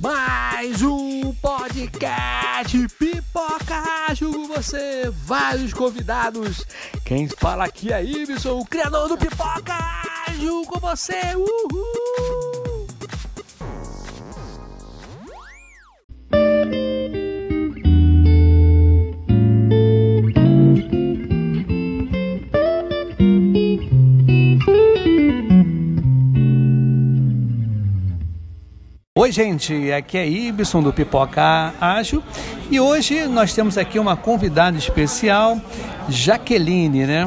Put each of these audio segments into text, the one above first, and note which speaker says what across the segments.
Speaker 1: Mais um podcast Pipoca Acho você, vários convidados. Quem fala aqui é Ibson, o criador do Pipoca com você. Uhul! Oi, gente, aqui é Ibson do Pipoca Ágil e hoje nós temos aqui uma convidada especial, Jaqueline, né?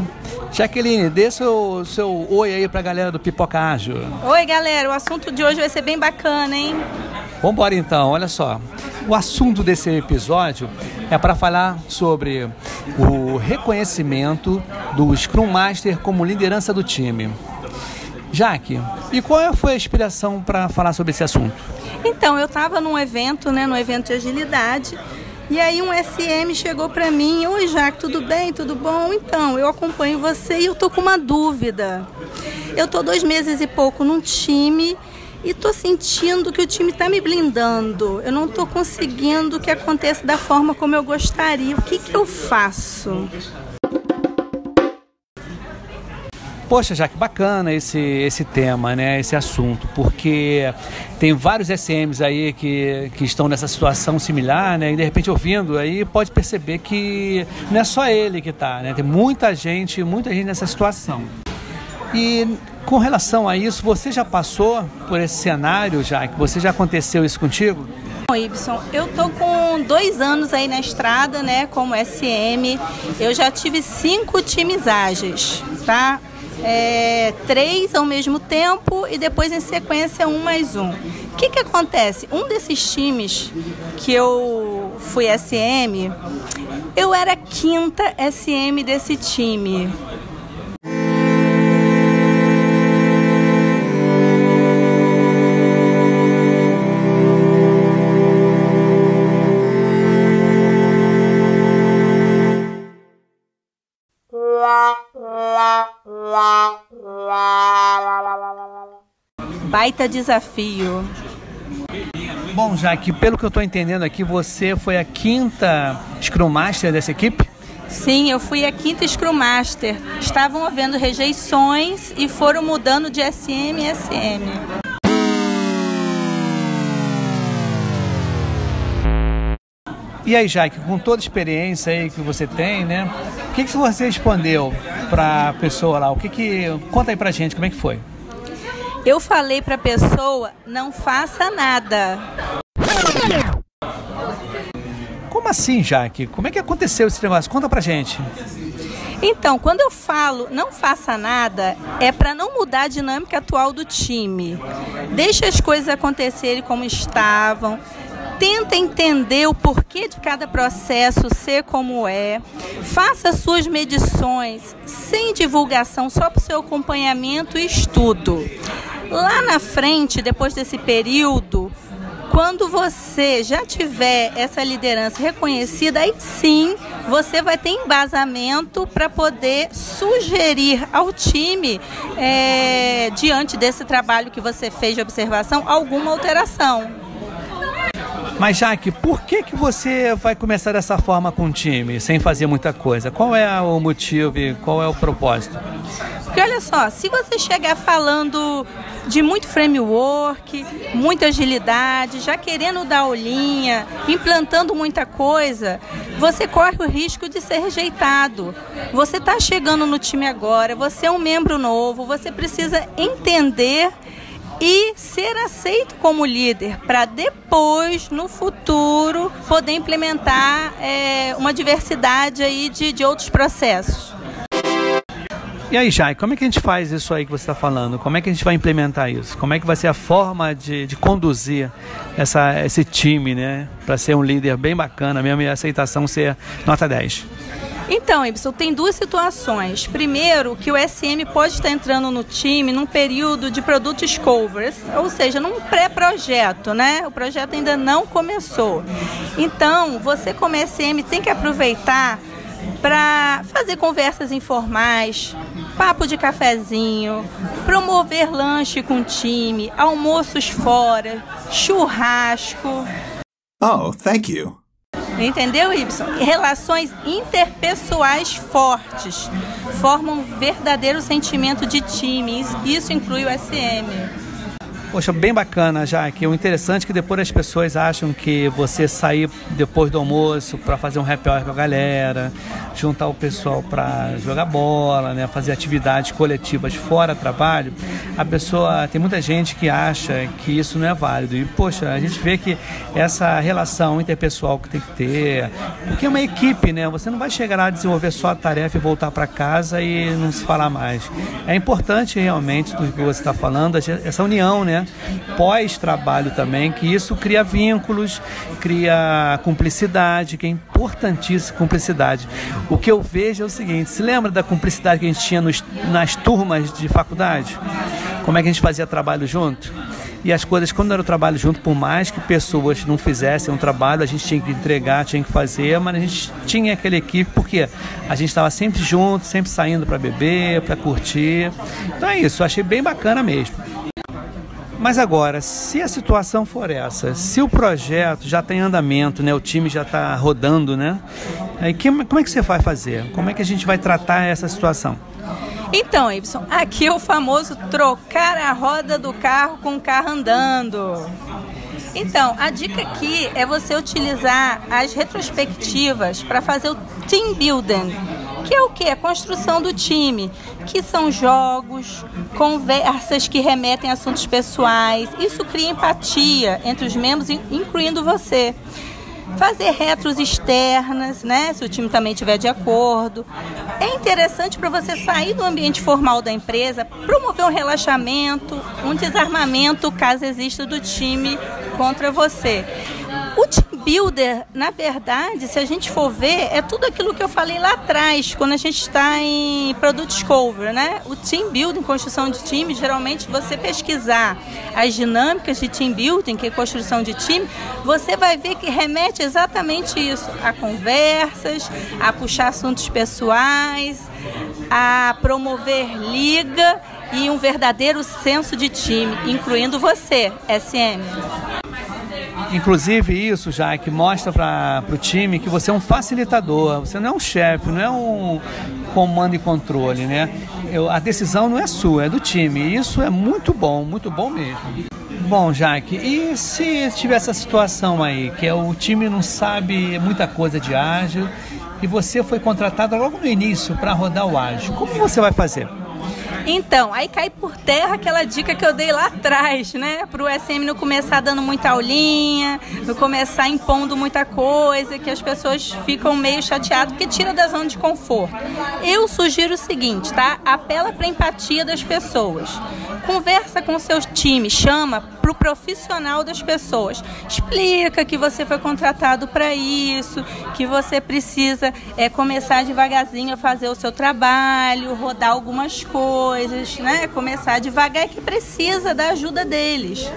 Speaker 1: Jaqueline, dê seu, seu oi aí pra galera do Pipoca Ágil.
Speaker 2: Oi, galera, o assunto de hoje vai ser bem bacana, hein?
Speaker 1: Vambora então, olha só. O assunto desse episódio é para falar sobre o reconhecimento do Scrum Master como liderança do time. Jaque, e qual foi a inspiração para falar sobre esse assunto?
Speaker 2: Então, eu estava num evento, né, num evento de agilidade, e aí um SM chegou para mim, oi Jaque, tudo bem, tudo bom? Então, eu acompanho você e eu tô com uma dúvida. Eu tô dois meses e pouco num time e tô sentindo que o time está me blindando. Eu não tô conseguindo que aconteça da forma como eu gostaria. O que que eu faço?
Speaker 1: Poxa, já que bacana esse, esse tema, né? Esse assunto, porque tem vários SMs aí que, que estão nessa situação similar, né? E de repente ouvindo aí pode perceber que não é só ele que está, né? Tem muita gente, muita gente nessa situação. E com relação a isso, você já passou por esse cenário, já que você já aconteceu isso contigo?
Speaker 2: Bom, Ibson, eu tô com dois anos aí na estrada, né, como SM. Eu já tive cinco times ágeis, tá? É, três ao mesmo tempo e depois em sequência um mais um. O que, que acontece? Um desses times que eu fui SM, eu era quinta SM desse time. Baita desafio.
Speaker 1: Bom, Jaque, pelo que eu estou entendendo aqui, você foi a quinta Scrum Master dessa equipe?
Speaker 2: Sim, eu fui a quinta Scrum Master. Estavam havendo rejeições e foram mudando de SM em SM.
Speaker 1: E aí, Jaque, com toda a experiência aí que você tem, né? O que, que você respondeu para a pessoa lá? O que que conta aí pra gente como é que foi?
Speaker 2: Eu falei para a pessoa não faça nada.
Speaker 1: Como assim, Jaque? Como é que aconteceu esse negócio? Conta pra gente.
Speaker 2: Então, quando eu falo não faça nada, é para não mudar a dinâmica atual do time. Deixe as coisas acontecerem como estavam tenta entender o porquê de cada processo ser como é, faça suas medições sem divulgação, só para o seu acompanhamento e estudo. Lá na frente, depois desse período, quando você já tiver essa liderança reconhecida, aí sim você vai ter embasamento para poder sugerir ao time, é, diante desse trabalho que você fez de observação, alguma alteração.
Speaker 1: Mas Jaque, por que que você vai começar dessa forma com o time, sem fazer muita coisa? Qual é o motivo e qual é o propósito?
Speaker 2: Porque olha só, se você chegar falando de muito framework, muita agilidade, já querendo dar aulinha, implantando muita coisa, você corre o risco de ser rejeitado. Você está chegando no time agora, você é um membro novo, você precisa entender e ser aceito como líder para depois, no futuro, poder implementar é, uma diversidade aí de, de outros processos.
Speaker 1: E aí, Jai, como é que a gente faz isso aí que você está falando? Como é que a gente vai implementar isso? Como é que vai ser a forma de, de conduzir essa, esse time, né? Para ser um líder bem bacana mesmo e a aceitação ser nota 10?
Speaker 2: Então, Ibson, tem duas situações. Primeiro, que o SM pode estar entrando no time num período de produtos covers, ou seja, num pré-projeto, né? O projeto ainda não começou. Então, você como SM tem que aproveitar para fazer conversas informais, papo de cafezinho, promover lanche com o time, almoços fora, churrasco.
Speaker 3: Oh, thank you.
Speaker 2: Entendeu, Y? Relações interpessoais fortes formam um verdadeiro sentimento de time. Isso inclui o SM.
Speaker 1: Poxa, bem bacana, já que o interessante é que depois as pessoas acham que você sair depois do almoço para fazer um happy hour com a galera, juntar o pessoal para jogar bola, né, fazer atividades coletivas fora trabalho, a pessoa tem muita gente que acha que isso não é válido. E poxa, a gente vê que essa relação interpessoal que tem que ter, porque é uma equipe, né? Você não vai chegar lá desenvolver só a tarefa e voltar para casa e não se falar mais. É importante realmente do que você está falando, essa união, né? Pós-trabalho também, que isso cria vínculos, cria cumplicidade, que é importantíssimo cumplicidade. O que eu vejo é o seguinte: se lembra da cumplicidade que a gente tinha nos, nas turmas de faculdade? Como é que a gente fazia trabalho junto? E as coisas, quando era o trabalho junto, por mais que pessoas não fizessem um trabalho, a gente tinha que entregar, tinha que fazer, mas a gente tinha aquela equipe porque a gente estava sempre junto, sempre saindo para beber, para curtir. Então é isso, achei bem bacana mesmo. Mas agora, se a situação for essa, se o projeto já tem andamento, né, o time já está rodando, né, aí que, como é que você vai fazer? Como é que a gente vai tratar essa situação?
Speaker 2: Então, Ibson, aqui é o famoso trocar a roda do carro com o carro andando. Então, a dica aqui é você utilizar as retrospectivas para fazer o team building que é o que? A construção do time, que são jogos, conversas que remetem a assuntos pessoais. Isso cria empatia entre os membros, incluindo você fazer retros externas, né? Se o time também estiver de acordo. É interessante para você sair do ambiente formal da empresa, promover um relaxamento, um desarmamento, caso exista do time contra você. O team builder, na verdade, se a gente for ver, é tudo aquilo que eu falei lá atrás, quando a gente está em Product Discover, né? O team building, construção de time, geralmente você pesquisar as dinâmicas de team building, que é construção de time, você vai ver que remete exatamente isso, a conversas, a puxar assuntos pessoais, a promover liga e um verdadeiro senso de time, incluindo você, SM.
Speaker 1: Inclusive isso, já que mostra para o time que você é um facilitador, você não é um chefe, não é um comando e controle, né? Eu, a decisão não é sua, é do time. Isso é muito bom, muito bom mesmo. Bom, Jaque, e se tiver essa situação aí, que é o time não sabe muita coisa de ágil e você foi contratado logo no início para rodar o ágil, como você vai fazer?
Speaker 2: Então, aí cai por terra aquela dica que eu dei lá atrás, né? Para o SM não começar dando muita aulinha, não começar impondo muita coisa, que as pessoas ficam meio chateadas, porque tira da zona de conforto. Eu sugiro o seguinte, tá? Apela para empatia das pessoas. Conversa com seu time, chama para o profissional das pessoas. Explica que você foi contratado para isso, que você precisa é, começar devagarzinho a fazer o seu trabalho, rodar algumas coisas né? Começar devagar que precisa da ajuda deles.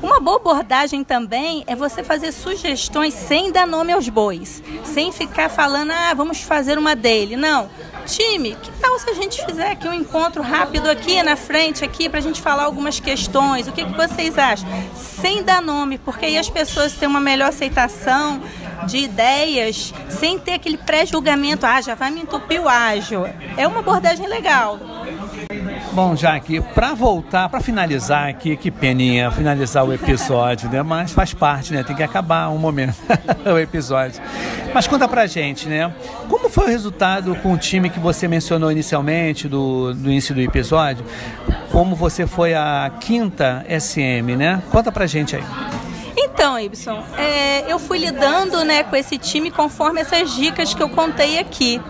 Speaker 2: Uma boa abordagem também é você fazer sugestões sem dar nome aos bois, sem ficar falando, ah, vamos fazer uma dele. Não. Time, que tal se a gente fizer aqui um encontro rápido aqui na frente, aqui, para a gente falar algumas questões? O que, que vocês acham? Sem dar nome, porque aí as pessoas têm uma melhor aceitação de ideias, sem ter aquele pré-julgamento, ah, já vai me entupir o ágil. É uma abordagem legal.
Speaker 1: Bom, Jaque, para voltar, para finalizar aqui, que peninha finalizar o episódio, né? Mas faz parte, né? Tem que acabar um momento o episódio. Mas conta pra gente, né? Como foi o resultado com o time que você mencionou inicialmente do, do início do episódio? Como você foi a quinta SM, né? Conta pra gente aí.
Speaker 2: Então, Ibson, é, eu fui lidando né, com esse time conforme essas dicas que eu contei aqui.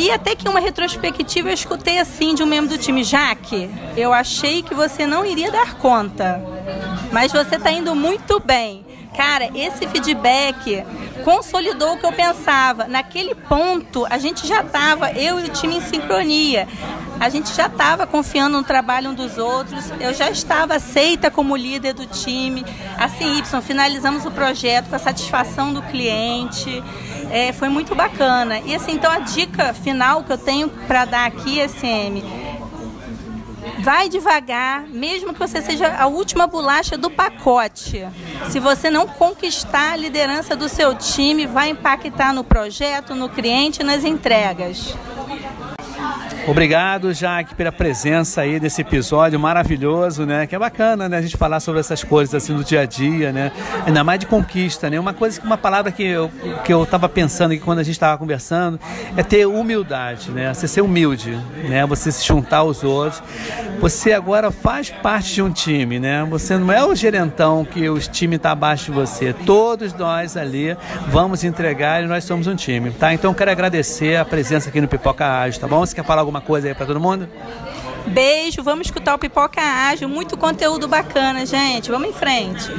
Speaker 2: E até que uma retrospectiva eu escutei assim de um membro do time, Jaque, eu achei que você não iria dar conta, mas você está indo muito bem. Cara, esse feedback consolidou o que eu pensava. Naquele ponto, a gente já estava, eu e o time em sincronia. a gente já estava confiando no trabalho um dos outros, eu já estava aceita como líder do time. Assim, Y, finalizamos o projeto com a satisfação do cliente, é, foi muito bacana. E assim, então a dica final que eu tenho para dar aqui, SM, vai devagar, mesmo que você seja a última bolacha do pacote. Se você não conquistar a liderança do seu time, vai impactar no projeto, no cliente, nas entregas.
Speaker 1: Obrigado, Jaque, pela presença aí desse episódio maravilhoso, né? Que é bacana, né? A gente falar sobre essas coisas assim do dia a dia, né? Ainda mais de conquista, né? Uma coisa que uma palavra que eu que eu estava pensando aqui quando a gente estava conversando é ter humildade, né? Você ser humilde, né? Você se juntar aos outros. Você agora faz parte de um time, né? Você não é o gerentão que o time está abaixo de você. Todos nós ali vamos entregar e nós somos um time, tá? Então eu quero agradecer a presença aqui no Pipoca Ágil, tá bom? Você quer falar alguma coisa aí para todo mundo?
Speaker 2: Beijo, vamos escutar o Pipoca Ágil, muito conteúdo bacana, gente. Vamos em frente.